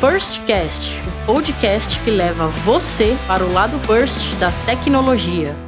Firstcast, o podcast que leva você para o lado first da tecnologia.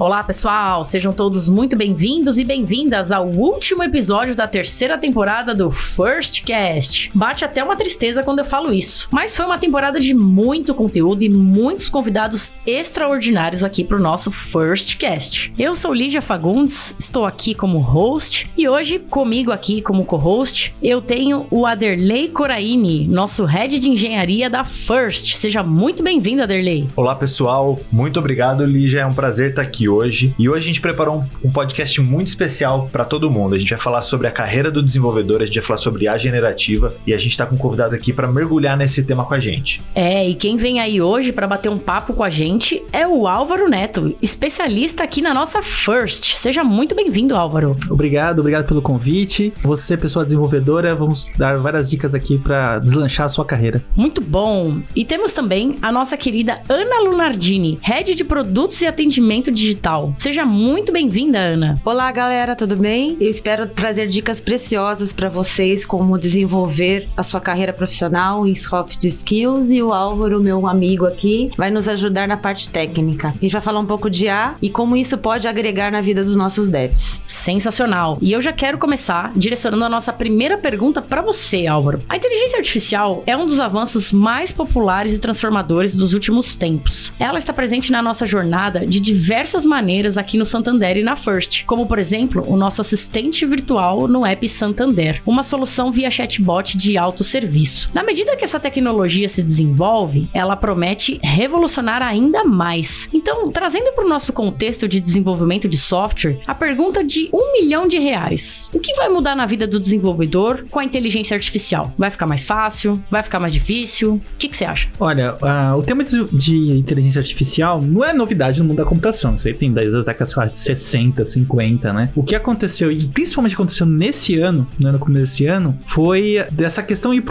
Olá, pessoal! Sejam todos muito bem-vindos e bem-vindas ao último episódio da terceira temporada do First Cast. Bate até uma tristeza quando eu falo isso, mas foi uma temporada de muito conteúdo e muitos convidados extraordinários aqui para o nosso First Cast. Eu sou Lígia Fagundes, estou aqui como host e hoje comigo aqui como co-host eu tenho o Aderley Coraini, nosso head de engenharia da First. Seja muito bem-vindo, Aderley. Olá, pessoal. Muito obrigado, Lígia. É um prazer estar aqui hoje. E hoje a gente preparou um, um podcast muito especial para todo mundo. A gente vai falar sobre a carreira do desenvolvedor, a gente vai falar sobre a generativa e a gente está com um convidado aqui para mergulhar nesse tema com a gente. É, e quem vem aí hoje para bater um papo com a gente é o Álvaro Neto, especialista aqui na nossa First. Seja muito bem-vindo, Álvaro. Obrigado, obrigado pelo convite. Você, pessoa desenvolvedora, vamos dar várias dicas aqui para deslanchar a sua carreira. Muito bom. E temos também a nossa querida Ana Lunardini, head de produtos e atendimento digital digital. Seja muito bem-vinda, Ana. Olá, galera, tudo bem? Eu espero trazer dicas preciosas para vocês como desenvolver a sua carreira profissional em soft skills e o Álvaro, meu amigo aqui, vai nos ajudar na parte técnica. A gente vai falar um pouco de A e como isso pode agregar na vida dos nossos devs. Sensacional. E eu já quero começar direcionando a nossa primeira pergunta para você, Álvaro. A inteligência artificial é um dos avanços mais populares e transformadores dos últimos tempos. Ela está presente na nossa jornada de diversas maneiras aqui no Santander e na First, como por exemplo o nosso assistente virtual no app Santander, uma solução via chatbot de autosserviço. Na medida que essa tecnologia se desenvolve, ela promete revolucionar ainda mais. Então, trazendo para o nosso contexto de desenvolvimento de software, a pergunta de um milhão de reais: o que vai mudar na vida do desenvolvedor com a inteligência artificial? Vai ficar mais fácil? Vai ficar mais difícil? O que, você acha? Olha, uh, o tema de, de inteligência artificial não é novidade no mundo da computação. Isso aí tem décadas sei lá, de 60, 50, né? O que aconteceu, e principalmente aconteceu nesse ano, no ano começo desse ano, foi dessa questão ir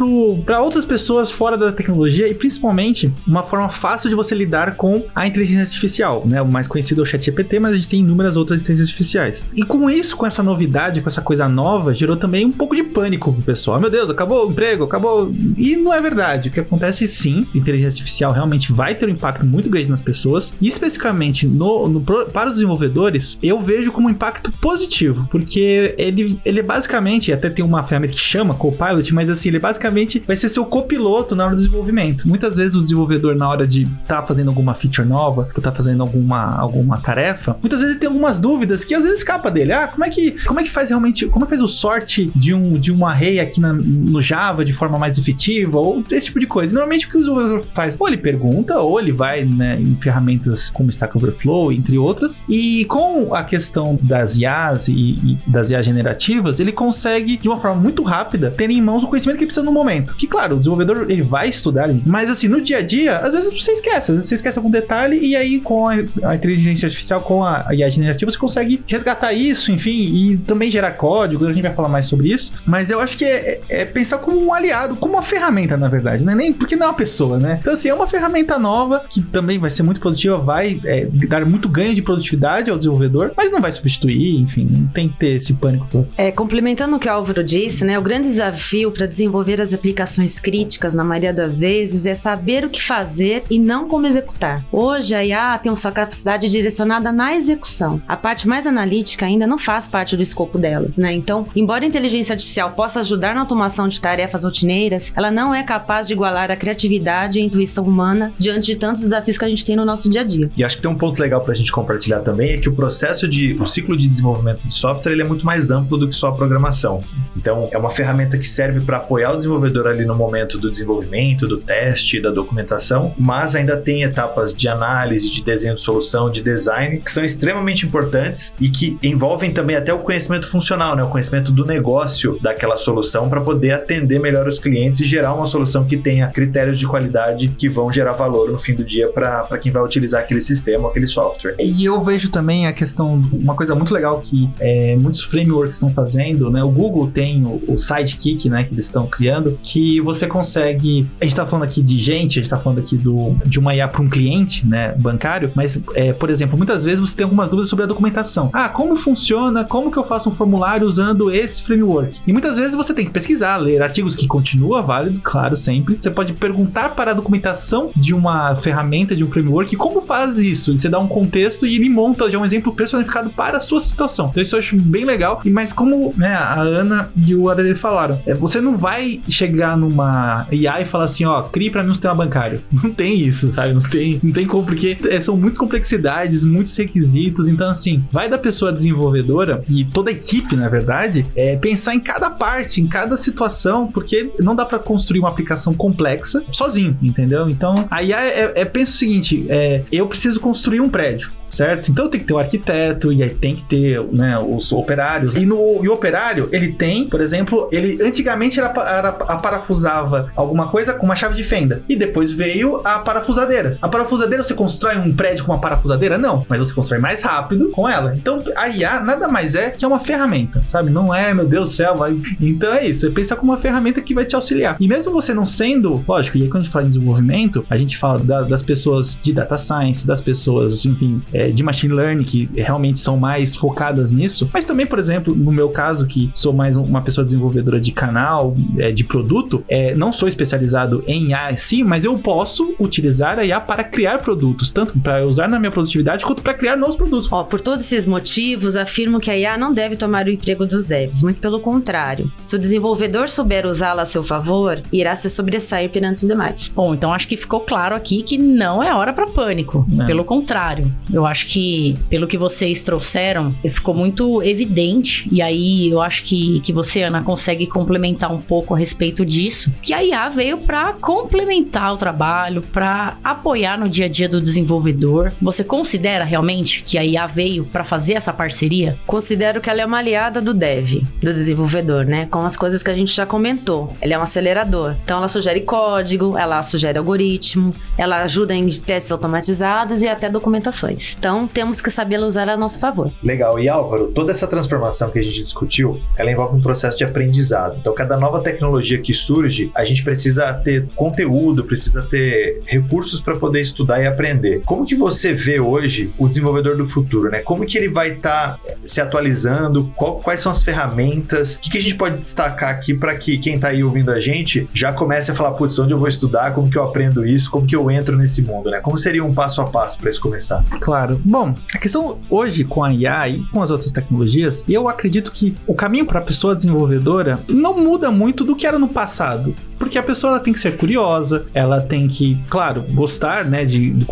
para outras pessoas fora da tecnologia e principalmente uma forma fácil de você lidar com a inteligência artificial, né? O mais conhecido é o ChatGPT, mas a gente tem inúmeras outras inteligências artificiais. E com isso, com essa novidade, com essa coisa nova, gerou também um pouco de pânico pro pessoal. Meu Deus, acabou o emprego, acabou. E não é verdade. O que acontece sim, inteligência artificial realmente vai ter um impacto muito grande nas pessoas, e especificamente no, no para os desenvolvedores, eu vejo como um impacto positivo, porque ele, ele é basicamente, até tem uma ferramenta que chama Copilot, mas assim, ele basicamente vai ser seu copiloto na hora do desenvolvimento. Muitas vezes o desenvolvedor, na hora de estar tá fazendo alguma feature nova, ou tá fazendo alguma, alguma tarefa, muitas vezes ele tem algumas dúvidas que às vezes escapa dele. Ah, como é que, como é que faz realmente, como é que faz o sorte de um, de um array aqui na, no Java de forma mais efetiva, ou esse tipo de coisa. normalmente o que o desenvolvedor faz, ou ele pergunta, ou ele vai né, em ferramentas como Stack Overflow, entre outras. E com a questão das IAs e, e, das IAs generativas, ele consegue, de uma forma muito rápida, ter em mãos o conhecimento que precisa no momento. Que, claro, o desenvolvedor ele vai estudar, mas assim, no dia a dia, às vezes você esquece, às vezes você esquece algum detalhe, e aí com a, a inteligência artificial, com a, IA generativa, você consegue resgatar isso, enfim, e também gerar código, a gente vai falar mais sobre isso. Mas eu acho que é, é, é pensar como um aliado, como uma ferramenta, na verdade, não é nem porque não é uma pessoa, né? Então, assim, é uma ferramenta nova que também vai ser muito positiva, vai é, dar muito ganho de produtividade ao desenvolvedor, mas não vai substituir, enfim, não tem que ter esse pânico todo. É, complementando o que o Álvaro disse, né, o grande desafio para desenvolver as aplicações críticas, na maioria das vezes, é saber o que fazer e não como executar. Hoje, a IA tem sua capacidade direcionada na execução. A parte mais analítica ainda não faz parte do escopo delas, né? Então, embora a inteligência artificial possa ajudar na automação de tarefas rotineiras, ela não é capaz de igualar a criatividade e a intuição humana diante de tantos desafios que a gente tem no nosso dia a dia. E acho que tem um ponto legal para a gente compartilhar também é que o processo de, o ciclo de desenvolvimento de software ele é muito mais amplo do que só a programação. Então, é uma ferramenta que serve para apoiar o desenvolvedor ali no momento do desenvolvimento, do teste, da documentação, mas ainda tem etapas de análise, de desenho de solução, de design, que são extremamente importantes e que envolvem também até o conhecimento funcional, né? o conhecimento do negócio daquela solução para poder atender melhor os clientes e gerar uma solução que tenha critérios de qualidade que vão gerar valor no fim do dia para quem vai utilizar aquele sistema, aquele software. E eu vejo também a questão, uma coisa muito legal que é, muitos frameworks estão fazendo, né? O Google tem o, o Sidekick, né, que eles estão criando, que você consegue. A gente tá falando aqui de gente, a gente tá falando aqui do, de uma IA para um cliente, né, bancário, mas, é, por exemplo, muitas vezes você tem algumas dúvidas sobre a documentação. Ah, como funciona? Como que eu faço um formulário usando esse framework? E muitas vezes você tem que pesquisar, ler artigos que continua válido, claro, sempre. Você pode perguntar para a documentação de uma ferramenta, de um framework, como faz isso? E você dá um contexto e ele monta já um exemplo personificado para a sua situação. Então isso eu acho bem legal. E mas como né, a Ana e o Adele falaram, é, você não vai chegar numa IA e falar assim, ó, crie para mim um sistema bancário. Não tem isso, sabe? Não tem, não tem como, porque é, são muitas complexidades, muitos requisitos. Então, assim, vai da pessoa desenvolvedora e toda a equipe, na verdade, é pensar em cada parte, em cada situação, porque não dá para construir uma aplicação complexa sozinho, entendeu? Então, a IA é, é, pensa o seguinte: é, eu preciso construir um prédio certo? Então tem que ter o arquiteto e aí tem que ter né, os operários. E, no, e o operário, ele tem, por exemplo, ele antigamente era, era, a parafusava alguma coisa com uma chave de fenda. E depois veio a parafusadeira. A parafusadeira, você constrói um prédio com uma parafusadeira? Não, mas você constrói mais rápido com ela. Então a IA nada mais é que é uma ferramenta, sabe? Não é, meu Deus do céu, vai... Então é isso, você pensa como uma ferramenta que vai te auxiliar. E mesmo você não sendo, lógico, e aí quando a gente fala em desenvolvimento, a gente fala da, das pessoas de data science, das pessoas, enfim, é, de machine learning que realmente são mais focadas nisso, mas também, por exemplo, no meu caso, que sou mais uma pessoa desenvolvedora de canal, é, de produto, é, não sou especializado em IA sim, mas eu posso utilizar a IA para criar produtos, tanto para usar na minha produtividade quanto para criar novos produtos. Ó, por todos esses motivos, afirmo que a IA não deve tomar o emprego dos devs, muito pelo contrário. Se o desenvolvedor souber usá-la a seu favor, irá se sobressair perante os demais. Bom, então acho que ficou claro aqui que não é hora para pânico. Não. Pelo contrário, eu acho que, pelo que vocês trouxeram, ficou muito evidente. E aí eu acho que, que você, Ana, consegue complementar um pouco a respeito disso. Que a IA veio para complementar o trabalho, para apoiar no dia a dia do desenvolvedor. Você considera realmente que a IA veio para fazer essa parceria? Considero que ela é uma aliada do dev, do desenvolvedor, né? Com as coisas que a gente já comentou. Ela é um acelerador. Então ela sugere código, ela sugere algoritmo, ela ajuda em testes automatizados e até documentações. Então temos que saber usar a nosso favor. Legal. E Álvaro, toda essa transformação que a gente discutiu, ela envolve um processo de aprendizado. Então, cada nova tecnologia que surge, a gente precisa ter conteúdo, precisa ter recursos para poder estudar e aprender. Como que você vê hoje o desenvolvedor do futuro, né? Como que ele vai estar tá se atualizando? Qual, quais são as ferramentas? O que, que a gente pode destacar aqui para que quem está aí ouvindo a gente já comece a falar, putz, onde eu vou estudar? Como que eu aprendo isso? Como que eu entro nesse mundo, né? Como seria um passo a passo para isso começar? Claro. Bom, Bom, a questão hoje com a IA e com as outras tecnologias, eu acredito que o caminho para a pessoa desenvolvedora não muda muito do que era no passado. Porque a pessoa tem que ser curiosa, ela tem que, claro, gostar, né, de, de,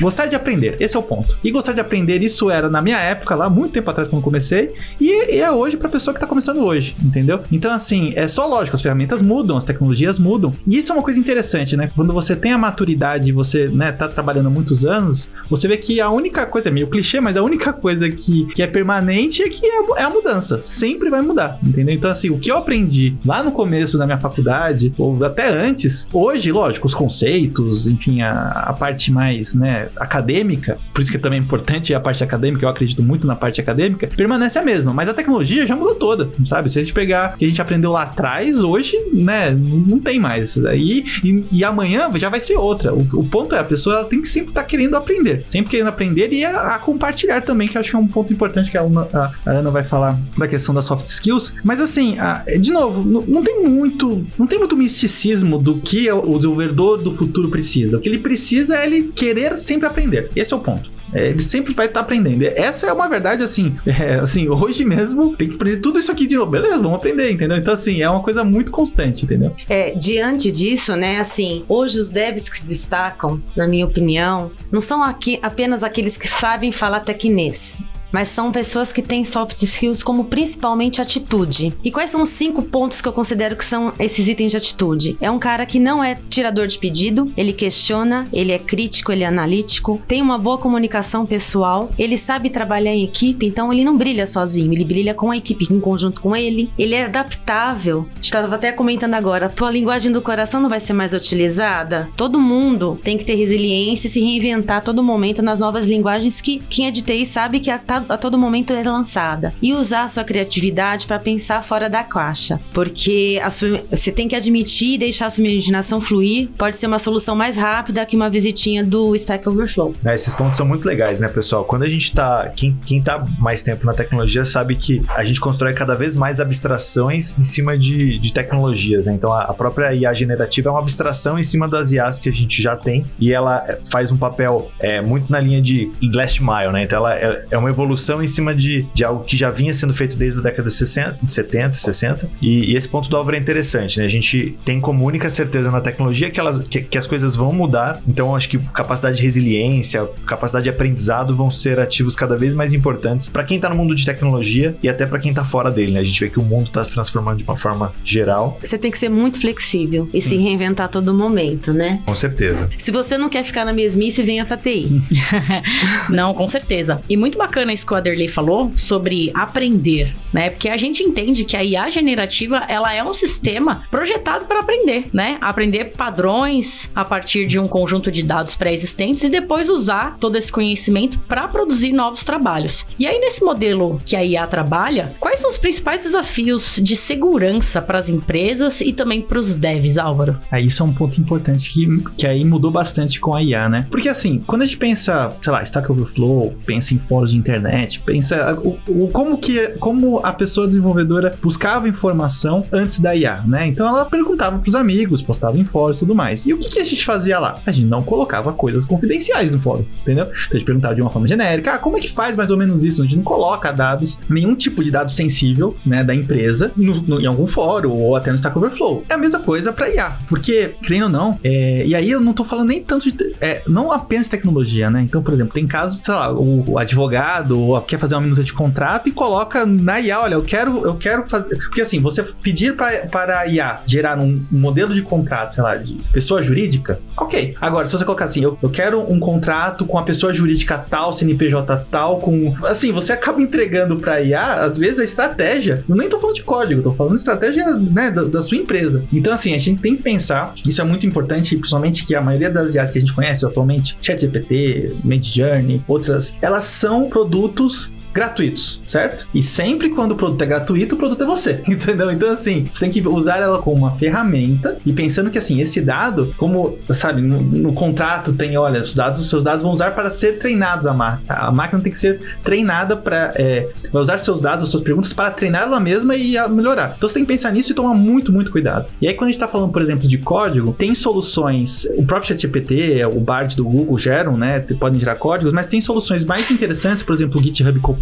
gostar de aprender. Esse é o ponto. E gostar de aprender, isso era na minha época, lá, muito tempo atrás, quando comecei, e, e é hoje pra pessoa que tá começando hoje, entendeu? Então, assim, é só lógico, as ferramentas mudam, as tecnologias mudam. E isso é uma coisa interessante, né? Quando você tem a maturidade e você, né, tá trabalhando muitos anos, você vê que a única coisa, é meio clichê, mas a única coisa que, que é permanente é que é, é a mudança. Sempre vai mudar, entendeu? Então, assim, o que eu aprendi lá no começo da minha faculdade, ou até antes. Hoje, lógico, os conceitos, enfim, a, a parte mais né, acadêmica, por isso que é também importante a parte acadêmica, eu acredito muito na parte acadêmica, permanece a mesma, mas a tecnologia já mudou toda, sabe? Se a gente pegar o que a gente aprendeu lá atrás, hoje, né, não tem mais. E, e, e amanhã já vai ser outra. O, o, ponto é, a pessoa tem que sempre estar tá querendo aprender, sempre querendo aprender e a, a, compartilhar também, que eu acho que é um ponto importante que a, Ana, a, a Ana vai falar da questão das soft skills. Mas assim, de novo, não, tem muito, não tem muito misticismo do que o desenvolvedor do futuro precisa. O que ele precisa é ele querer sempre aprender. Esse é o ponto. É, ele sempre vai estar tá aprendendo. Essa é uma verdade, assim, é, assim, hoje mesmo tem que aprender tudo isso aqui de novo. Beleza, vamos aprender, entendeu? Então, assim, é uma coisa muito constante, entendeu? É, diante disso, né, assim, hoje os devs que se destacam, na minha opinião, não são aqui apenas aqueles que sabem falar tecnês mas são pessoas que têm soft skills como principalmente atitude. E quais são os cinco pontos que eu considero que são esses itens de atitude? É um cara que não é tirador de pedido, ele questiona, ele é crítico, ele é analítico, tem uma boa comunicação pessoal, ele sabe trabalhar em equipe, então ele não brilha sozinho, ele brilha com a equipe, em conjunto com ele. Ele é adaptável. Estava até comentando agora, a tua linguagem do coração não vai ser mais utilizada? Todo mundo tem que ter resiliência e se reinventar a todo momento nas novas linguagens que quem é de TI sabe que a, a todo momento é lançada. E usar a sua criatividade para pensar fora da caixa. Porque sua, você tem que admitir e deixar a sua imaginação fluir. Pode ser uma solução mais rápida que uma visitinha do Stack Overflow. É, esses pontos são muito legais, né, pessoal? Quando a gente tá. Quem, quem tá mais tempo na tecnologia sabe que a gente constrói cada vez mais abstrações em cima de, de tecnologias, né? Então a, a própria IA generativa é uma abstração em cima das IAs que a gente já tem e ela faz um papel é, muito na linha de last mile, né? Então ela é, é, uma evolução em cima de, de algo que já vinha sendo feito desde a década de 60, 70, 60. E, e esse ponto do Álvaro é interessante, né? A gente tem como única certeza na tecnologia que, elas, que, que as coisas vão mudar. Então acho que capacidade de resiliência, capacidade de aprendizado vão ser ativos cada vez mais importantes para quem está no mundo de tecnologia e até para quem está fora dele, né? A gente vê que o mundo está se transformando de uma forma geral. Você tem que ser muito flexível e hum. se reinventar a todo momento, né? Com certeza. Se você não quer ficar na mesmice, venha pra TI. não, com certeza. E muito bacana isso que o Aderley falou sobre aprender, né? Porque a gente entende que a IA generativa, ela é um sistema projetado para aprender, né? Aprender padrões a partir de um conjunto de dados pré-existentes e depois usar todo esse conhecimento para produzir novos trabalhos. E aí nesse modelo que a IA trabalha, quais são os principais desafios de segurança para as empresas e também para os devs, Álvaro? Aí isso é um ponto importante que, que aí mudou bastante com a IA, né? Porque assim, quando a gente pensa, sei lá, Stack Overflow, pensa em fóruns de internet, pensa o, o, como que como a pessoa desenvolvedora buscava informação antes da IA, né? Então ela perguntava para os amigos, postava em fóruns e tudo mais. E o que, que, a gente fazia lá? A gente não colocava coisas confidenciais no fórum, entendeu? Então a gente perguntava de uma forma genérica, ah, como é que faz mais ou menos isso? A gente não coloca dados, nenhum tipo de dado sensível, né, da empresa no, no, em algum fórum ou até no Stack Overflow. É a mesma coisa para IA, porque, creio ou não, é, e aí eu não tô falando nem tanto de, é, não apenas tecnologia, né? Então, por exemplo, tem casos, sei lá, o, o advogado quer fazer uma minuta de contrato e coloca na IA, olha, eu quero, eu quero fazer, porque assim, você pedir pra, para a IA gerar um, modelo de contrato, sei lá, de pessoa jurídica, ok. Agora, se você colocar assim, eu, eu quero um contrato com a pessoa jurídica tal, CNPJ tal, com, assim, você acaba entregando para IA, às vezes a estratégia, eu nem tô falando de código, tô falando estratégia, né, da, da sua empresa. Então, assim, a gente tem que pensar, isso é muito importante, principalmente que a maioria das IAs que a gente conhece atualmente, ChatGPT, Midjourney, outras, elas são produtos minutos gratuitos, certo? E sempre quando o produto é gratuito, o produto é você, entendeu? Então, assim, você tem que usar ela como uma ferramenta e pensando que, assim, esse dado, como, sabe, no, no contrato tem, olha, os dados, seus dados vão usar para ser treinados a máquina. A máquina tem que ser treinada para, é, usar seus dados, suas perguntas para treinar ela mesma e melhorar. Então, você tem que pensar nisso e tomar muito, muito cuidado. E aí, quando a gente está falando, por exemplo, de código, tem soluções, o próprio ChatGPT, o Bard do Google geram, né, podem gerar códigos, mas tem soluções mais interessantes, por exemplo, o GitHub Copilot,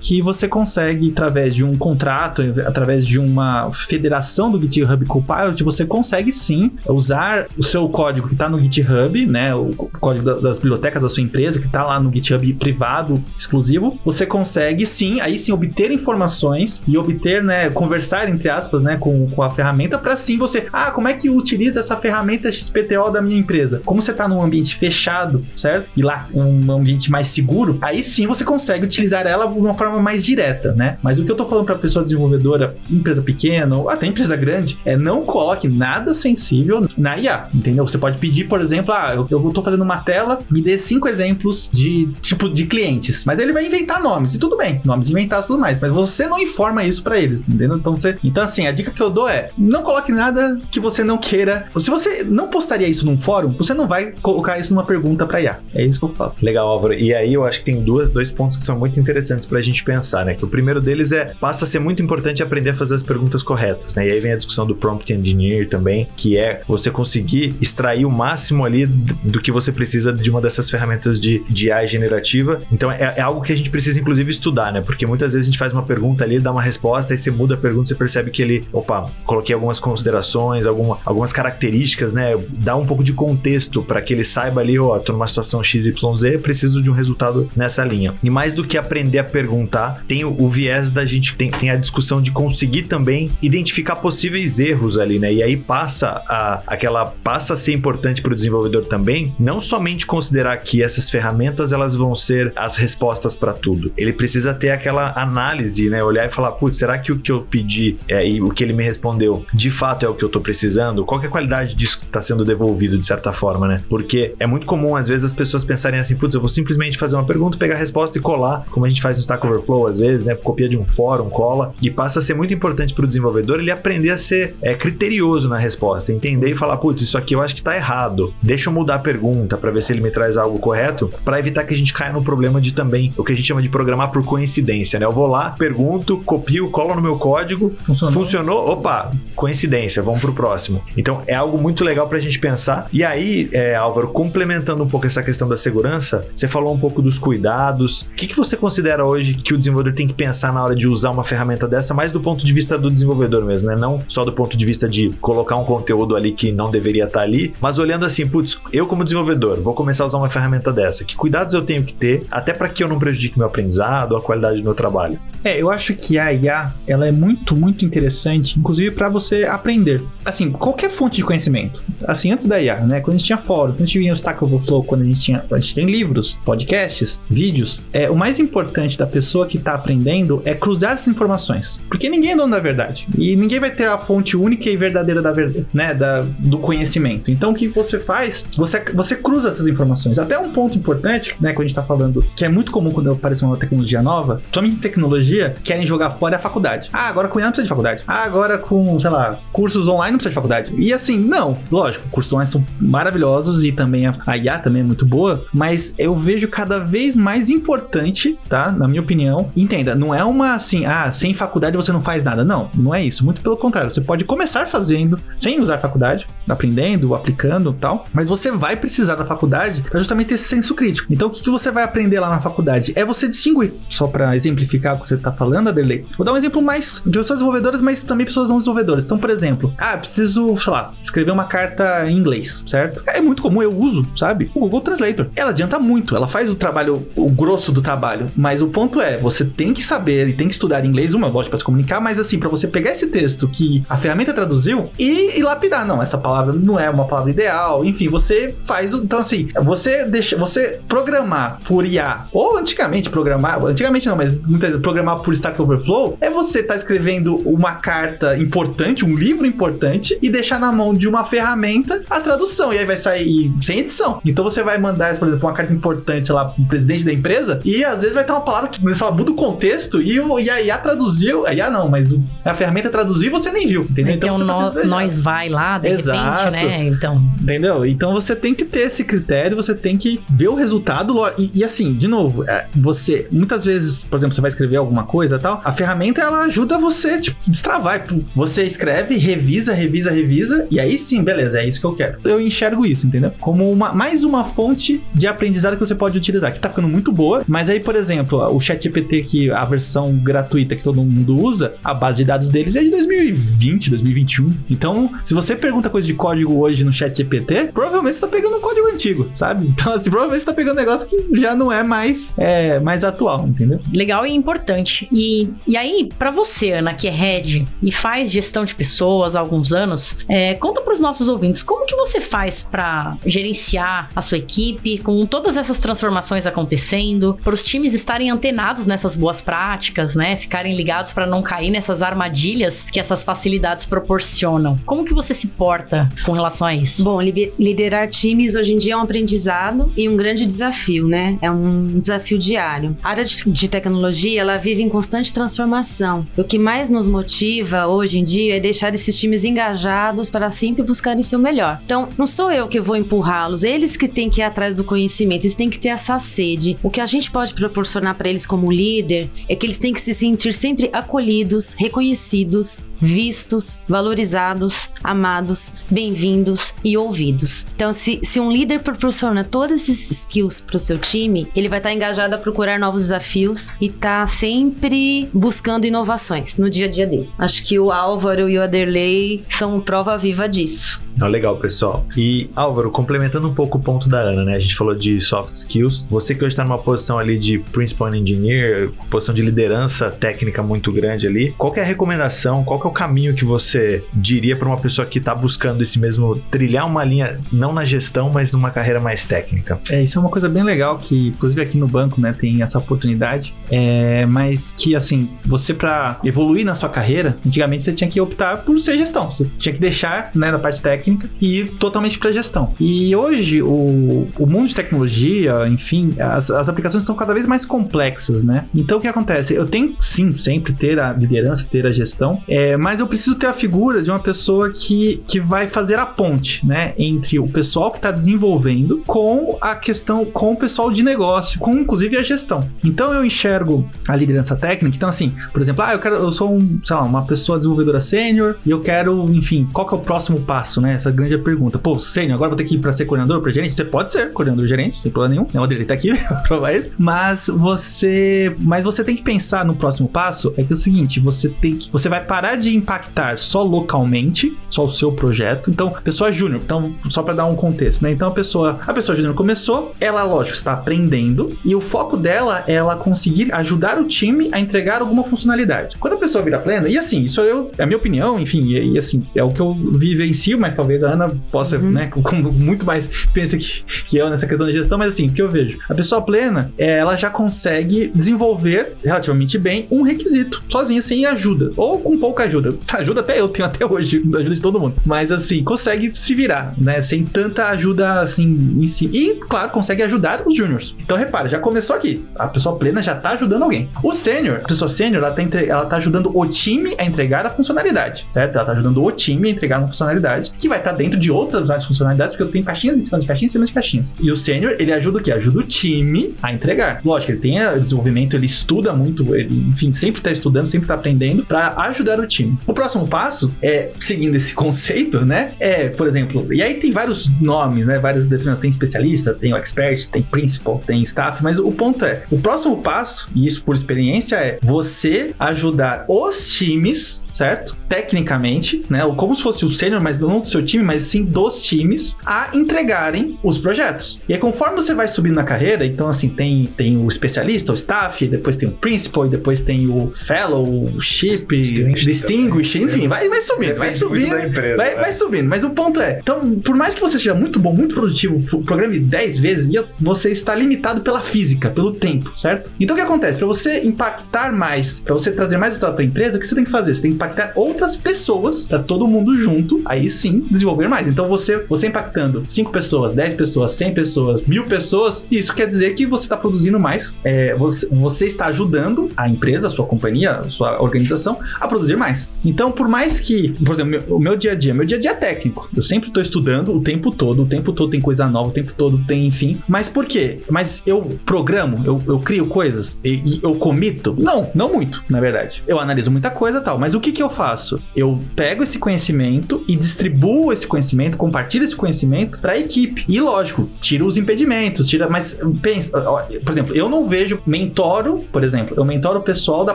que você consegue, através de um contrato, através de uma federação do GitHub Copilot, você consegue sim usar o seu código que está no GitHub, né? O código das bibliotecas da sua empresa, que está lá no GitHub privado, exclusivo. Você consegue sim, aí sim, obter informações e obter, né? Conversar, entre aspas, né? Com, com a ferramenta, para sim você. Ah, como é que utiliza essa ferramenta XPTO da minha empresa? Como você está num ambiente fechado, certo? E lá, um ambiente mais seguro, aí sim você consegue utilizar ela ela de uma forma mais direta, né? Mas o que eu tô falando pra pessoa desenvolvedora, empresa pequena ou até empresa grande, é não coloque nada sensível na IA, entendeu? Você pode pedir, por exemplo, ah, eu, eu tô fazendo uma tela, me dê cinco exemplos de tipo de clientes, mas ele vai inventar nomes e tudo bem, nomes inventados e tudo mais, mas você não informa isso para eles, entendeu? Então você, então assim, a dica que eu dou é não coloque nada que você não queira. Se você não postaria isso num fórum, você não vai colocar isso numa pergunta para IA. É isso que eu falo. Legal, Álvaro. E aí eu acho que tem duas, dois pontos que são muito interessantes interessantes para a gente pensar, né? Que o primeiro deles é passa a ser muito importante aprender a fazer as perguntas corretas, né? E aí vem a discussão do prompt engineer também, que é você conseguir extrair o máximo ali do que você precisa de uma dessas ferramentas de, de AI generativa. Então é, é, algo que a gente precisa inclusive estudar, né? Porque muitas vezes a gente faz uma pergunta ali, dá uma resposta, aí você muda a pergunta, você percebe que ele, opa, coloquei algumas considerações, alguma, algumas características, né? Dá um pouco de contexto para que ele saiba ali, ó, tô numa situação XYZ, preciso de um resultado nessa linha. E mais do que aprender aprender a perguntar. Tem o, o viés da gente, tem, tem a discussão de conseguir também identificar possíveis erros ali, né? E aí passa a, aquela passa a ser importante para o desenvolvedor também, não somente considerar que essas ferramentas elas vão ser as respostas para tudo. Ele precisa ter aquela análise, né? Olhar e falar, putz, será que o que eu pedi é, e o que ele me respondeu de fato é o que eu estou precisando? Qual é a qualidade disso que está sendo devolvido de certa forma, né? Porque é muito comum às vezes as pessoas pensarem assim, putz, eu vou simplesmente fazer uma pergunta, pegar a resposta e colar, como a gente faz no Stack Overflow às vezes, né? Copia de um fórum, cola e passa a ser muito importante para o desenvolvedor ele aprender a ser é, criterioso na resposta, entender e falar, putz, isso aqui eu acho que está errado. Deixa eu mudar a pergunta para ver se ele me traz algo correto, para evitar que a gente caia no problema de também o que a gente chama de programar por coincidência, né? Eu vou lá, pergunto, copio, colo no meu código, funcionou, funcionou opa, coincidência, vamos pro próximo. Então é algo muito legal para a gente pensar. E aí, é, Álvaro, complementando um pouco essa questão da segurança, você falou um pouco dos cuidados. O que, que você considera hoje que o desenvolvedor tem que pensar na hora de usar uma ferramenta dessa, mais do ponto de vista do desenvolvedor mesmo, né? Não só do ponto de vista de colocar um conteúdo ali que não deveria estar ali, mas olhando assim, putz, eu como desenvolvedor vou começar a usar uma ferramenta dessa. Que cuidados eu tenho que ter, até para que eu não prejudique meu aprendizado a qualidade do meu trabalho? É, eu acho que a IA, ela é muito, muito interessante, inclusive para você aprender. Assim, qualquer fonte de conhecimento. Assim, antes da IA, né? Quando a gente tinha fórum, quando a gente vinha o Stack Overflow, quando a gente tinha, a gente tem livros, podcasts, vídeos, é o mais importante da pessoa que tá aprendendo é cruzar essas informações, porque ninguém é dono da verdade e ninguém vai ter a fonte única e verdadeira da verdade, né, da, do conhecimento. Então, o que você faz? Você, você cruza essas informações. Até um ponto importante, né, quando a gente tá falando, que é muito comum quando aparece uma tecnologia nova, somente tecnologia, querem jogar fora a faculdade. Ah, agora com IA não precisa de faculdade. Ah, agora com, sei lá, cursos online não precisa de faculdade. E assim, não, lógico, cursos online são maravilhosos e também a IA também é muito boa, mas eu vejo cada vez mais importante, tá? Na minha opinião. Entenda, não é uma assim, ah, sem faculdade você não faz nada. Não, não é isso. Muito pelo contrário, você pode começar fazendo sem usar faculdade, aprendendo, aplicando tal, mas você vai precisar da faculdade para justamente esse senso crítico. Então, o que, que você vai aprender lá na faculdade? É você distinguir. Só para exemplificar o que você tá falando, Adelei. Vou dar um exemplo mais de pessoas desenvolvedoras, mas também pessoas não desenvolvedoras. Então, por exemplo, ah, preciso, sei lá, escrever uma carta em inglês, certo? É muito comum, eu uso, sabe? O Google Translator. Ela adianta muito, ela faz o trabalho, o grosso do trabalho. Mas o ponto é, você tem que saber e tem que estudar inglês, uma voz para se comunicar, mas assim, para você pegar esse texto que a ferramenta traduziu e, e, lapidar, não, essa palavra não é uma palavra ideal, enfim, você faz, então assim, você deixa, você programar por IA, ou antigamente programar, antigamente não, mas muitas vezes programar por Stack Overflow, é você estar tá escrevendo uma carta importante, um livro importante e deixar na mão de uma ferramenta a tradução, e aí vai sair sem edição. Então você vai mandar, por exemplo, uma carta importante, lá, pro presidente da empresa, e às vezes vai ter uma palavra que sei lá, muda o contexto e, o, e a IA traduziu, a IA não, mas a ferramenta traduziu e você nem viu, entendeu? Então, então no, nós vai lá, de Exato. repente, né? Então. Entendeu? Então você tem que ter esse critério, você tem que ver o resultado. E, e assim, de novo, é, você, muitas vezes, por exemplo, você vai escrever alguma coisa tal, a ferramenta ela ajuda você, tipo, destravar. Você escreve, revisa, revisa, revisa, e aí sim, beleza, é isso que eu quero. Eu enxergo isso, entendeu? Como uma, mais uma fonte de aprendizado que você pode utilizar, que tá ficando muito boa, mas aí, por exemplo, o ChatGPT, que a versão gratuita que todo mundo usa, a base de dados deles é de 2020, 2021. Então, se você pergunta coisa de código hoje no ChatGPT, provavelmente você tá pegando um código antigo, sabe? Então, assim, provavelmente você tá pegando um negócio que já não é mais, é, mais atual, entendeu? Legal e importante. E, e aí, para você, Ana, que é head e faz gestão de pessoas há alguns anos, é, conta para os nossos ouvintes como que você faz para gerenciar a sua equipe com todas essas transformações acontecendo, para os times estarem antenados nessas boas práticas, né? Ficarem ligados para não cair nessas armadilhas que essas facilidades proporcionam. Como que você se porta com relação a isso? Bom, liderar times hoje em dia é um aprendizado e um grande desafio, né? É um desafio diário. A área de tecnologia, ela vive em constante transformação. O que mais nos motiva hoje em dia é deixar esses times engajados para sempre buscarem seu melhor. Então, não sou eu que vou empurrá-los, eles que têm que ir atrás do conhecimento, eles têm que ter essa sede. O que a gente pode proporcionar para eles como líder é que eles têm que se sentir sempre acolhidos, reconhecidos vistos, valorizados, amados, bem-vindos e ouvidos. Então, se, se um líder proporciona todos esses skills para o seu time, ele vai estar engajado a procurar novos desafios e tá sempre buscando inovações no dia a dia dele. Acho que o Álvaro e o Aderley são prova viva disso. Não, legal, pessoal. E Álvaro, complementando um pouco o ponto da Ana, né? A gente falou de soft skills. Você que hoje está numa posição ali de principal engineer, posição de liderança técnica muito grande ali. Qual é a recomendação? Qual é o caminho que você diria para uma pessoa que está buscando esse mesmo trilhar uma linha não na gestão, mas numa carreira mais técnica? É, isso é uma coisa bem legal que, inclusive aqui no banco, né, tem essa oportunidade. É, mas que assim, você para evoluir na sua carreira, antigamente você tinha que optar por ser gestão. Você tinha que deixar, né, da parte técnica técnica e totalmente para gestão. E hoje, o, o mundo de tecnologia, enfim, as, as aplicações estão cada vez mais complexas, né? Então, o que acontece? Eu tenho, sim, sempre ter a liderança, ter a gestão, é, mas eu preciso ter a figura de uma pessoa que, que vai fazer a ponte, né? Entre o pessoal que está desenvolvendo com a questão, com o pessoal de negócio, com inclusive a gestão. Então, eu enxergo a liderança técnica. Então, assim, por exemplo, ah, eu quero, eu sou um, sei lá, uma pessoa desenvolvedora sênior e eu quero, enfim, qual que é o próximo passo, né? Essa grande pergunta. Pô, sênior, agora vou ter que ir pra ser coordenador, pra gerente? Você pode ser coordenador gerente, sem problema nenhum. Não, ele tá aqui pra provar isso. Mas você. Mas você tem que pensar no próximo passo. É que é o seguinte: você tem que. Você vai parar de impactar só localmente, só o seu projeto. Então, pessoa júnior, então, só para dar um contexto, né? Então a pessoa. A pessoa júnior começou, ela, lógico, está aprendendo, e o foco dela é ela conseguir ajudar o time a entregar alguma funcionalidade. Quando a pessoa vira pleno, e assim, isso eu, é a minha opinião, enfim, e, e assim, é o que eu vivencio, mas talvez talvez a Ana possa, uhum. né, com muito mais pensa que, que eu nessa questão de gestão, mas assim, o que eu vejo? A pessoa plena, é, ela já consegue desenvolver relativamente bem um requisito, sozinha, sem ajuda, ou com pouca ajuda. Ajuda até eu tenho até hoje, ajuda de todo mundo. Mas assim, consegue se virar, né, sem tanta ajuda assim em si. E, claro, consegue ajudar os júniors. Então, repara, já começou aqui. A pessoa plena já tá ajudando alguém. O sênior, a pessoa sênior, ela, tá entre... ela tá ajudando o time a entregar a funcionalidade, certo? Ela tá ajudando o time a entregar uma funcionalidade que vai estar tá dentro de outras várias funcionalidades, porque eu tenho caixinhas em cima de caixinhas em cima de caixinhas. E o sênior, ele ajuda o quê? Ajuda o time a entregar. Lógico, ele tem desenvolvimento, ele estuda muito, ele, enfim, sempre tá estudando, sempre tá aprendendo para ajudar o time. O próximo passo é, seguindo esse conceito, né? É, por exemplo, e aí tem vários nomes, né? Várias determinações. Tem especialista, tem o expert, tem principal, tem staff, mas o ponto é, o próximo passo, e isso por experiência, é você ajudar os times, certo? Tecnicamente, né? Como se fosse o sênior, mas não do seu time, mas sim dos times, a entregarem os projetos. E aí, conforme você vai subindo na carreira, então assim, tem, tem o especialista, o staff, depois tem o principal, e depois tem o fellow, o chip, distinguish, enfim, vai, vai subindo, vai subindo, empresa, vai, né? vai subindo. Mas o ponto é, então, por mais que você seja muito bom, muito produtivo, programe 10 vezes, você está limitado pela física, pelo tempo, certo? Então o que acontece? Para você impactar mais, para você trazer mais resultado para a empresa, o que você tem que fazer? Você tem que impactar outras pessoas, para todo mundo junto, aí sim desenvolver mais. Então você, você impactando 5 pessoas, 10 pessoas, 100 pessoas, mil pessoas, isso quer dizer que você está produzindo mais, é, você, você está ajudando a empresa, a sua companhia, a sua organização a produzir mais. Então, por mais que, por exemplo, meu, o meu dia a dia, meu dia a dia é técnico. Eu sempre estou estudando o tempo todo, o tempo todo tem coisa nova, o tempo todo tem, enfim. Mas por quê? Mas eu programo, eu, eu crio coisas e, e eu comito? Não, não muito, na verdade. Eu analiso muita coisa tal, mas o que que eu faço? Eu pego esse conhecimento e distribuo esse conhecimento, compartilho esse conhecimento para a equipe. E lógico, tira os impedimentos, tira, mas pensa, por exemplo, eu não vejo mentoro, por exemplo, eu mentoro o pessoal da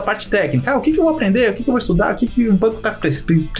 parte técnica. Ah, o que, que eu vou aprender? O que, que eu vou estudar? O que, que o banco tá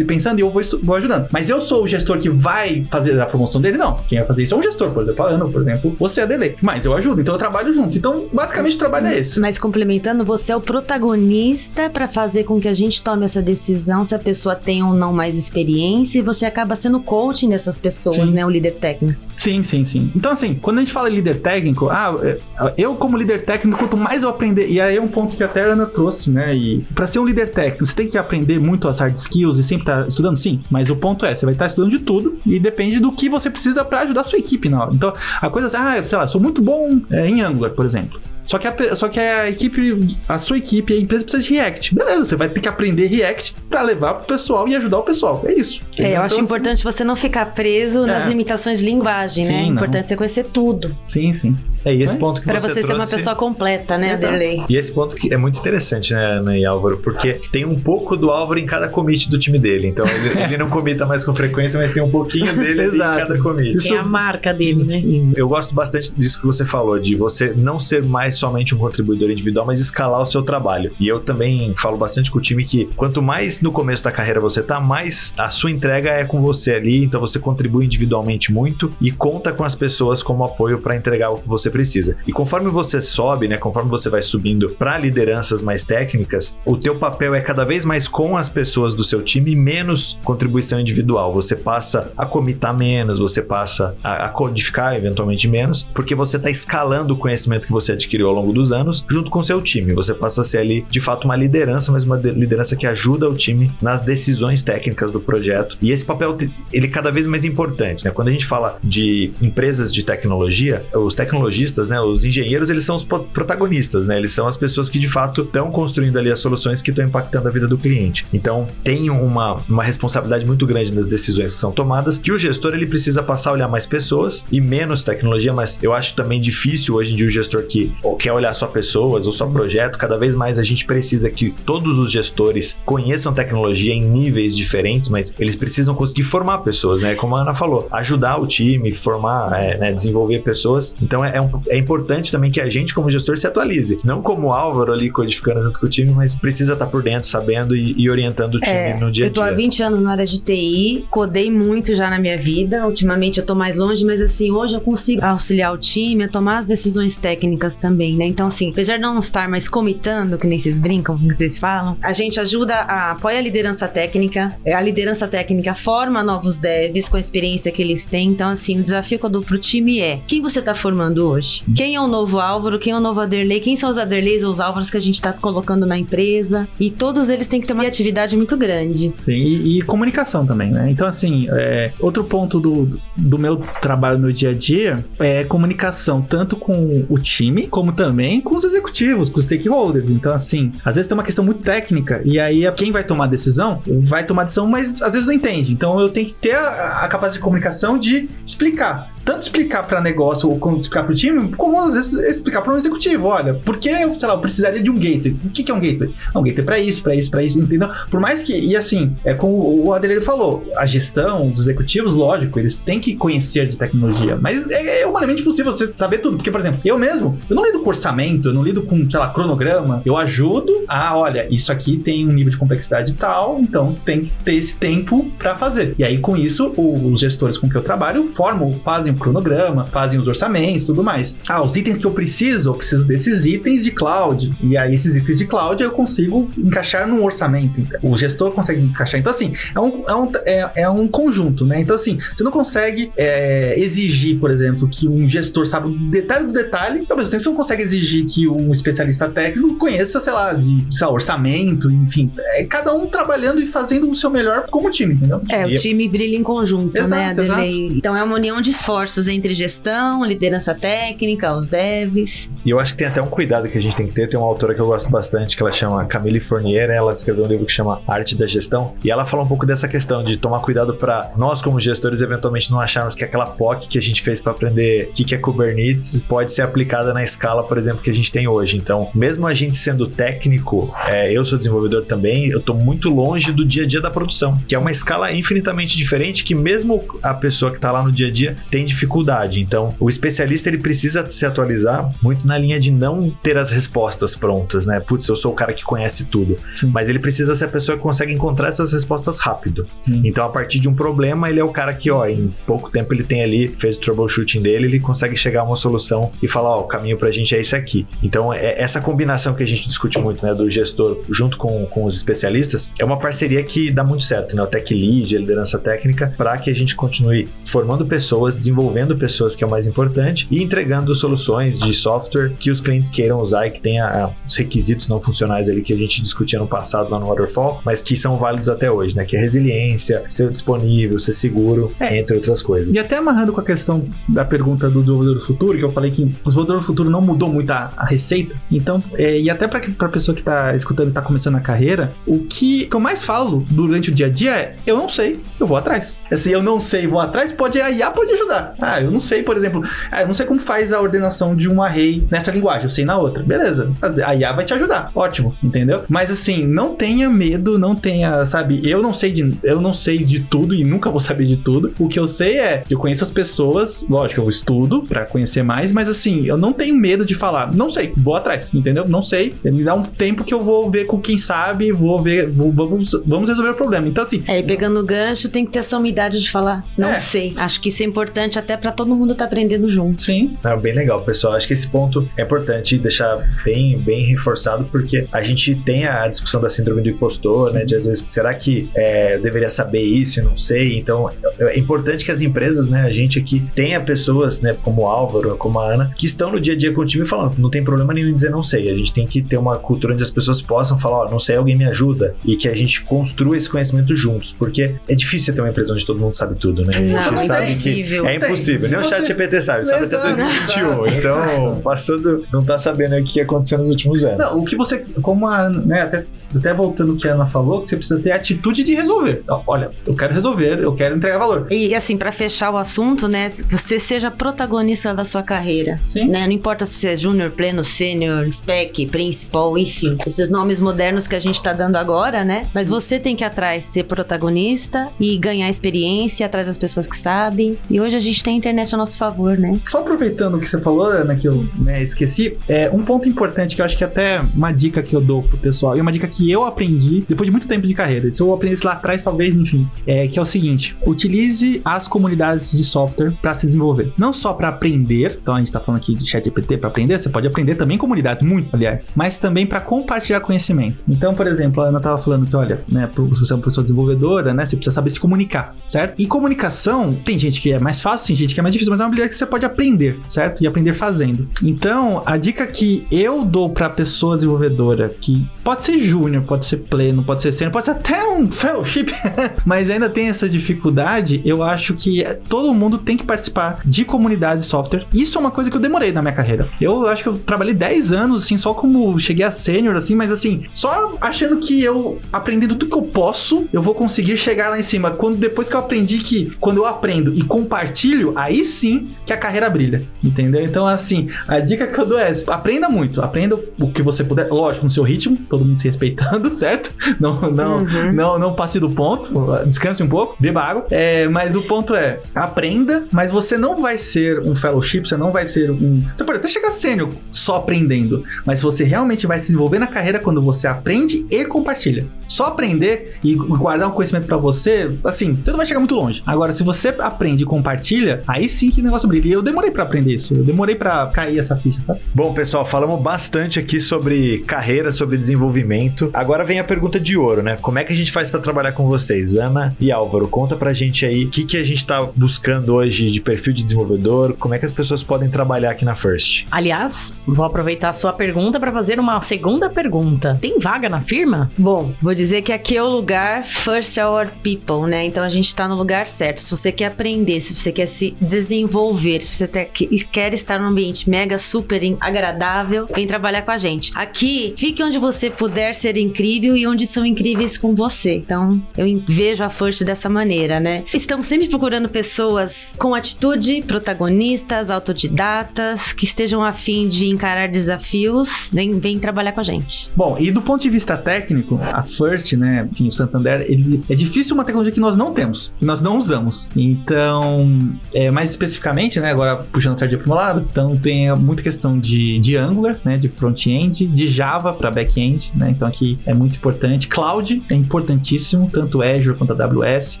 pensando e eu vou, vou ajudando. Mas eu sou o gestor que vai fazer a promoção dele? Não. Quem vai fazer isso é um gestor, por exemplo, a Ana, por exemplo, você é Dele. Mas eu ajudo, então eu trabalho junto. Então, basicamente, o trabalho é esse. Mas complementando, você é o protagonista para fazer com que a gente tome essa decisão se a pessoa tem ou não mais experiência e você acaba sendo coaching dessas pessoas, sim. né? O líder técnico. Sim, sim, sim. Então, assim, quando a gente fala líder técnico, ah, é, eu como líder técnico, quanto mais eu aprender, e aí é um ponto que até a Ana trouxe, né? E para ser um líder técnico, você tem que aprender muito as hard skills e sempre estar tá estudando, sim. Mas o ponto é, você vai estar tá estudando de tudo e depende do que você precisa para ajudar a sua equipe na hora. Então, a coisa assim, ah, sei lá, sou muito bom é, em Angular, por exemplo. Só que, a, só que a equipe, a sua equipe, a empresa precisa de React. Beleza, você vai ter que aprender React para levar pro pessoal e ajudar o pessoal. É isso. É, eu então, acho assim, importante você não ficar preso é. nas limitações de linguagem, né? sim, né? É importante você conhecer tudo. Sim, sim. É, e esse Mas, ponto que Pra você, você ser uma trouxe- pessoa completa, né. Aderley? E esse ponto que é muito interessante, né, Ana e Álvaro? Porque tem um pouco do Álvaro em cada commit do time dele. Então ele, ele não comita mais com frequência, mas tem um pouquinho dele em cada commit. Isso- Tem a marca dele, né? Sim. Eu gosto bastante disso que você falou, de você não ser mais somente um contribuidor individual, mas escalar o seu trabalho. E eu também falo bastante com o time que quanto mais no começo da carreira você tá, mais a sua entrega é com você ali, então você contribui individualmente muito e conta com as pessoas como apoio para entregar o que você precisa. E conforme você sobe, né, conforme você vai subindo para lideranças mais técnicas, o teu papel é cada vez mais com as pessoas do seu time e menos contribuição individual. Você passa a comitar menos, você passa a, a codificar eventualmente menos, porque você está escalando o conhecimento que você adquiriu ao longo dos anos junto com o seu time. Você passa a ser ali, de fato, uma liderança, mas uma de- liderança que ajuda o time nas decisões técnicas do projeto. E esse papel, ele é cada vez mais importante, né? Quando a gente fala de empresas de tecnologia, os tecnologistas, né, os engenheiros, eles são os pro- protagonistas, né? Eles são as pessoas que de fato estão construindo ali as soluções que estão impactando a vida do cliente. Então, tem uma, uma responsabilidade muito grande nas decisões que são tomadas, que o gestor ele precisa passar a olhar mais pessoas e menos tecnologia, mas eu acho também difícil hoje em dia o gestor que ou quer olhar só pessoas ou só projeto, cada vez mais a gente precisa que todos os gestores conheçam tecnologia em níveis diferentes, mas eles precisam conseguir formar pessoas, né? Como a Ana falou, ajudar o time, formar, é, né, desenvolver pessoas. Então é, é um- é importante também que a gente, como gestor, se atualize. Não como o Álvaro ali codificando junto com o time, mas precisa estar por dentro, sabendo e, e orientando o time É, no dia a Eu tô há dia. 20 anos na área de TI, codei muito já na minha vida. Ultimamente eu tô mais longe, mas assim, hoje eu consigo auxiliar o time a tomar as decisões técnicas também, né? Então, assim, apesar de não estar mais comitando, que nem vocês brincam, que vocês falam, a gente ajuda, a, apoia a liderança técnica. A liderança técnica forma novos devs com a experiência que eles têm. Então, assim, o desafio que eu dou pro time é: quem você tá formando hoje? Quem é o novo Álvaro? Quem é o novo Aderley? Quem são os Aderleys ou os Álvaros que a gente tá colocando na empresa? E todos eles têm que ter uma atividade muito grande. Sim, e, e comunicação também, né? Então, assim, é, outro ponto do, do meu trabalho no dia a dia é comunicação tanto com o time, como também com os executivos, com os stakeholders. Então, assim, às vezes tem uma questão muito técnica, e aí quem vai tomar a decisão vai tomar a decisão, mas às vezes não entende. Então, eu tenho que ter a, a capacidade de comunicação de explicar. Tanto explicar para negócio ou como explicar para o time, como às vezes explicar para um executivo. Olha, por que, sei lá, eu precisaria de um gateway? O que, que é um gateway? Um gateway é para isso, para isso, para isso, entendeu? Por mais que, e assim, é como o Adelaide falou, a gestão, os executivos, lógico, eles têm que conhecer de tecnologia, mas é, é humanamente possível você saber tudo. Porque, por exemplo, eu mesmo, eu não lido com orçamento, eu não lido com, sei lá, cronograma, eu ajudo a, olha, isso aqui tem um nível de complexidade tal, então tem que ter esse tempo para fazer. E aí, com isso, os gestores com que eu trabalho formam, fazem cronograma, fazem os orçamentos, tudo mais. Ah, os itens que eu preciso, eu preciso desses itens de cloud. E aí, esses itens de cloud eu consigo encaixar num orçamento. O gestor consegue encaixar. Então, assim, é um, é um, é, é um conjunto, né? Então, assim, você não consegue é, exigir, por exemplo, que um gestor saiba o detalhe do detalhe, ao mesmo tempo você não consegue exigir que um especialista técnico conheça, sei lá, de sei lá, orçamento, enfim. É cada um trabalhando e fazendo o seu melhor como time, entendeu? É, o E- time brilha em conjunto, Exato, né, Adelei? Então é uma união de esforços entre gestão, liderança técnica, os devs. E eu acho que tem até um cuidado que a gente tem que ter. Tem uma autora que eu gosto bastante, que ela chama Camille Fournier. Ela escreveu um livro que chama Arte da Gestão. E ela fala um pouco dessa questão de tomar cuidado para nós, como gestores, eventualmente não acharmos que aquela POC que a gente fez para aprender o que é Kubernetes pode ser aplicada na escala, por exemplo, que a gente tem hoje. Então, mesmo a gente sendo técnico, é, eu sou desenvolvedor também, eu tô muito longe do dia a dia da produção, que é uma escala infinitamente diferente que mesmo a pessoa que tá lá no dia a dia tem dificuldade. Então, o especialista ele precisa se atualizar muito na linha de não ter as respostas prontas, né? Putz, eu sou o cara que conhece tudo. Sim. Mas ele precisa ser a pessoa que consegue encontrar essas respostas rápido. Sim. Então, a partir de um problema, ele é o cara que, ó, em pouco tempo ele tem ali, fez o troubleshooting dele, ele consegue chegar a uma solução e falar, ó, o caminho pra gente é esse aqui. Então, é essa combinação que a gente discute muito, né, do gestor junto com, com os especialistas, é uma parceria que dá muito certo, né? O tech lead, a liderança técnica, para que a gente continue formando pessoas, desenvolvendo pessoas, que é o mais importante, e entregando soluções de software que os clientes queiram usar e que tenha ah, os requisitos não funcionais ali que a gente discutia no passado lá no Waterfall, mas que são válidos até hoje, né? Que é resiliência, ser disponível, ser seguro, É. entre outras coisas. E até amarrando com a questão da pergunta do desenvolvedor do futuro, que eu falei que o desenvolvedor do futuro não mudou muito a, a receita. Então, é, e até para a pessoa que tá escutando e tá começando a carreira, o que, que eu mais falo durante o dia a dia é: eu não sei, eu vou atrás. Assim, eu não sei, vou atrás, pode a IA pode ajudar. Ah, eu não sei, por exemplo, ah, eu não sei como faz a ordenação de um array nessa linguagem, eu sei na outra. Beleza, a IA vai te ajudar. Ótimo, entendeu? Mas assim, não tenha medo, não tenha, sabe, eu não sei de, eu não sei de tudo e nunca vou saber de tudo. O que eu sei é, eu conheço as pessoas, lógico, eu estudo para conhecer mais, mas assim, eu não tenho medo de falar, não sei, vou atrás, entendeu? Não sei, me dá um tempo que eu vou ver com quem sabe, vou ver, vou, vamos, vamos resolver o problema. Então assim, É, e pegando o gancho, tem que ter essa umidade de falar, não É. sei. Acho que isso é importante até pra todo mundo estar aprendendo junto. sim, Não, bem legal, pessoal. Acho que esse ponto é importante deixar bem, bem reforçado, porque a gente tem a discussão da síndrome do impostor, né? De às vezes, será que é, eu deveria saber isso e não sei? Então, é importante que as empresas, né, a gente aqui tenha pessoas, né, como o Álvaro, como a Ana, que estão no dia a dia com o time falando, não tem problema nenhum em dizer não sei. A gente tem que ter uma cultura onde as pessoas possam falar, ó, não sei, alguém me ajuda, e que a gente construa esse conhecimento juntos, porque é difícil ter uma empresa onde todo mundo sabe tudo, né? A gente Não, sabe que impossível. é impossível. Se Nem o você- chat GPT sabe, sabe até Exato. 2021. Então, passando, não tá sabendo o que aconteceu nos últimos anos. Não, o que você, como a né, até, até voltando o que a Ana falou, que você precisa ter a atitude de resolver. Ó, Olha, eu quero resolver, eu quero entregar valor. E assim, pra fechar o assunto, né, você seja protagonista da sua carreira. Sim. Né? Não importa se é júnior, pleno, sênior, spec, principal, enfim. Esses nomes modernos que a gente tá dando agora, né? Mas você tem que ir atrás ser protagonista e ganhar experiência atrás das pessoas que sabem. E hoje a gente tem a internet a nosso favor, né? Só aproveitando o que você falou, Ana, que eu né, esqueci, é um ponto importante que eu acho que até uma dica que eu dou pro pessoal, e uma dica que eu aprendi depois de muito tempo de carreira. Se eu aprendesse lá atrás, talvez, enfim, é que é o seguinte: utilize as comunidades de software para se desenvolver. Não só para aprender, então a gente tá falando aqui de chat GPT para aprender, você pode aprender também comunidades, muito, aliás, mas também para compartilhar conhecimento. Então, por exemplo, a Ana tava falando que, olha, né, você é uma pessoa desenvolvedora, né, você precisa saber se comunicar, certo? E comunicação, tem gente que é mais fácil, tem gente que é mais difícil, mas é uma habilidade que você pode aprender, certo? E aprender fazendo. Então, a dica que eu dou pra pessoa desenvolvedora, que pode ser júnior, pode ser pleno, pode ser sênior, pode ser até um fellowship, mas ainda tem essa dificuldade, eu acho que todo mundo tem que participar de comunidades de software. Isso é uma coisa que eu demorei na minha carreira. Eu acho que eu trabalhei 10 anos, assim, só como cheguei a sênior, assim, mas assim, só achando que eu aprendendo tudo que eu posso, eu vou conseguir chegar lá em cima. Quando depois que eu aprendi que quando eu aprendo e compartilho, aí sim que a carreira brilha, entendeu? Então, assim, a dica que eu dou é: aprenda muito, aprenda o que você puder, lógico, no seu ritmo, todo mundo se respeitando, certo? Não, não, Uhum. não, não passe do ponto, descanse um pouco, beba água. É, mas o ponto é, aprenda, mas você não vai ser um fellowship, você não vai ser um. Você pode até chegar sênior só aprendendo, mas você realmente vai se desenvolver na carreira quando você aprende e compartilha. Só aprender e guardar um conhecimento pra você, assim, você não vai chegar muito longe. Agora, se você aprende e compartilha, aí sim que o negócio brilha. E eu demorei pra aprender isso, eu demorei pra cair essa ficha, sabe? Bom, pessoal, falamos bastante aqui sobre carreira, sobre desenvolvimento. Agora vem a pergunta de ouro, né? Como é que a gente faz pra trabalhar com vocês? Ana e Álvaro, conta pra gente aí o que, que a gente tá buscando hoje de perfil de desenvolvedor, como é que as pessoas podem trabalhar aqui na First. Aliás, vou aproveitar a sua pergunta para fazer uma segunda pergunta. Tem vaga na firma? Bom, vou dizer que aqui é o lugar first our people, né? Então a gente tá no lugar certo. Se você quer aprender, se você quer se desenvolver, se você que- quer estar num ambiente mega super agradável, vem trabalhar com a gente. Aqui, fique onde você puder ser incrível e onde são incríveis com você. Então, eu vejo a First dessa maneira, né? Estamos sempre procurando pessoas com atitude, protagonistas, autodidatas, que estejam a fim de encarar desafios. Vem, vem trabalhar com a gente. Bom, e do ponto de vista técnico, a First, né, enfim, o Santander, ele é difícil uma tecnologia que nós não temos, que nós não usamos. Então, é, mais especificamente, né, agora puxando a sardinha pro meu lado, então tem muita questão de, de Angular, né, de front-end, de Java para back-end, né, então aqui é muito importante. Cloud é importantíssimo, tanto Azure quanto AWS.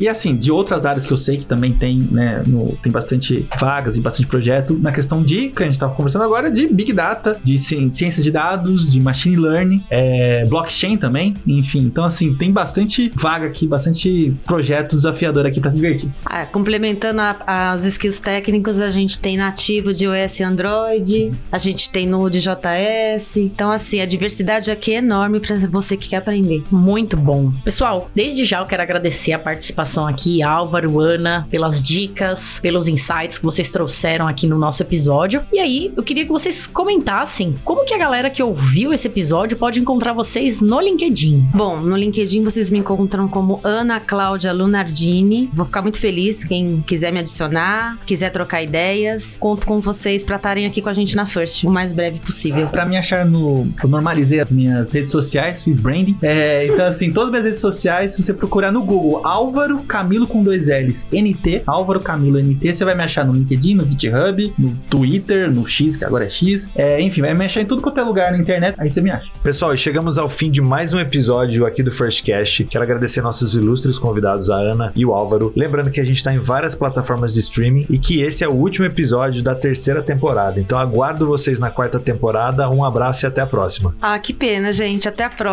E assim, de outras áreas que eu sei que também tem, né, no- tem bastante vagas e bastante projeto na questão de, que a gente tava conversando agora, de Big Data, de ci- ciências de dados, de machine learning, é, blockchain também, enfim. Então, assim, tem bastante vaga aqui, bastante projeto desafiador aqui para se divertir. Ah, complementando a- a- os skills técnicos, a gente tem nativo de iOS e Android, a gente tem Node JS. Então, assim, a diversidade aqui é enorme para você que quer aprender. Muito bom. Pessoal, desde já eu quero agradecer a participação aqui, Álvaro, Ana, pelas dicas, pelos insights que vocês trouxeram aqui no nosso episódio. E aí, eu queria que vocês comentassem como que a galera que ouviu esse episódio pode encontrar vocês no LinkedIn. Bom, no LinkedIn vocês me encontram como Ana Cláudia Lunardini. Vou ficar muito feliz quem quiser me adicionar, quiser trocar ideias. Conto com vocês para estarem aqui com a gente na First o mais breve possível. Pra me achar no. Eu normalizei as minhas redes sociais, fiz branding. É, então, assim, todas as minhas redes sociais, se você procurar no Google Álvaro Camilo com dois L's, NT, Álvaro Camilo NT, você vai me achar no LinkedIn, no GitHub, no Twitter, no X, que agora é X. É, enfim, vai me achar em tudo quanto é lugar na internet, aí você me acha. Pessoal, e chegamos ao fim de mais um episódio aqui do First Cast. Quero agradecer nossos ilustres convidados, a Ana e o Álvaro. Lembrando que a gente está em várias plataformas de streaming e que esse é o último episódio da terceira temporada. Então aguardo vocês na quarta temporada. Um abraço e até a próxima. Ah, que pena, gente. Até a próxima.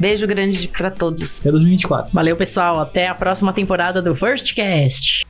Beijo grande pra todos. É 2024. Valeu, pessoal. Até a próxima temporada do First Cast.